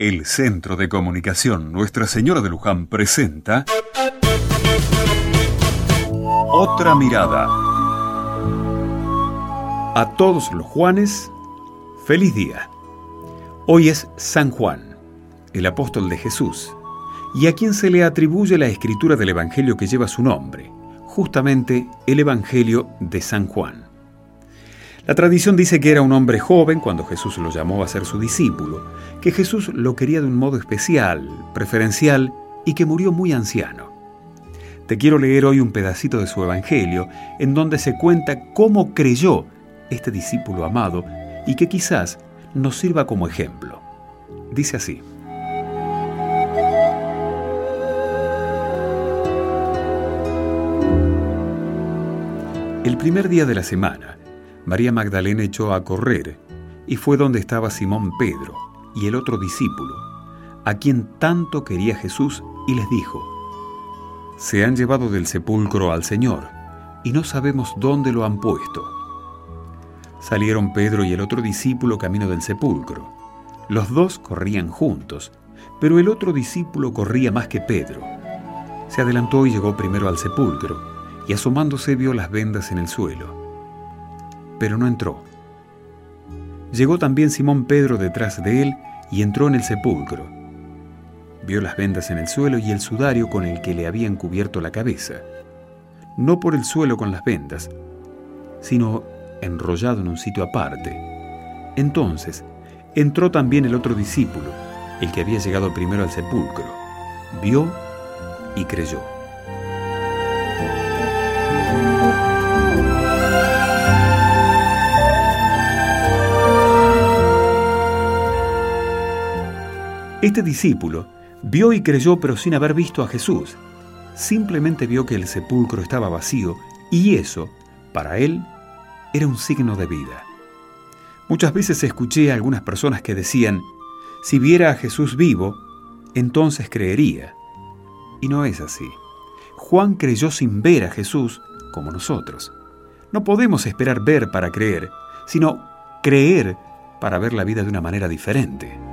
El Centro de Comunicación Nuestra Señora de Luján presenta Otra Mirada. A todos los Juanes, feliz día. Hoy es San Juan, el apóstol de Jesús, y a quien se le atribuye la escritura del Evangelio que lleva su nombre, justamente el Evangelio de San Juan. La tradición dice que era un hombre joven cuando Jesús lo llamó a ser su discípulo, que Jesús lo quería de un modo especial, preferencial y que murió muy anciano. Te quiero leer hoy un pedacito de su Evangelio en donde se cuenta cómo creyó este discípulo amado y que quizás nos sirva como ejemplo. Dice así. El primer día de la semana, María Magdalena echó a correr y fue donde estaba Simón Pedro y el otro discípulo, a quien tanto quería Jesús, y les dijo, Se han llevado del sepulcro al Señor, y no sabemos dónde lo han puesto. Salieron Pedro y el otro discípulo camino del sepulcro. Los dos corrían juntos, pero el otro discípulo corría más que Pedro. Se adelantó y llegó primero al sepulcro, y asomándose vio las vendas en el suelo pero no entró. Llegó también Simón Pedro detrás de él y entró en el sepulcro. Vio las vendas en el suelo y el sudario con el que le habían cubierto la cabeza. No por el suelo con las vendas, sino enrollado en un sitio aparte. Entonces entró también el otro discípulo, el que había llegado primero al sepulcro. Vio y creyó. Este discípulo vio y creyó pero sin haber visto a Jesús. Simplemente vio que el sepulcro estaba vacío y eso, para él, era un signo de vida. Muchas veces escuché a algunas personas que decían, si viera a Jesús vivo, entonces creería. Y no es así. Juan creyó sin ver a Jesús como nosotros. No podemos esperar ver para creer, sino creer para ver la vida de una manera diferente.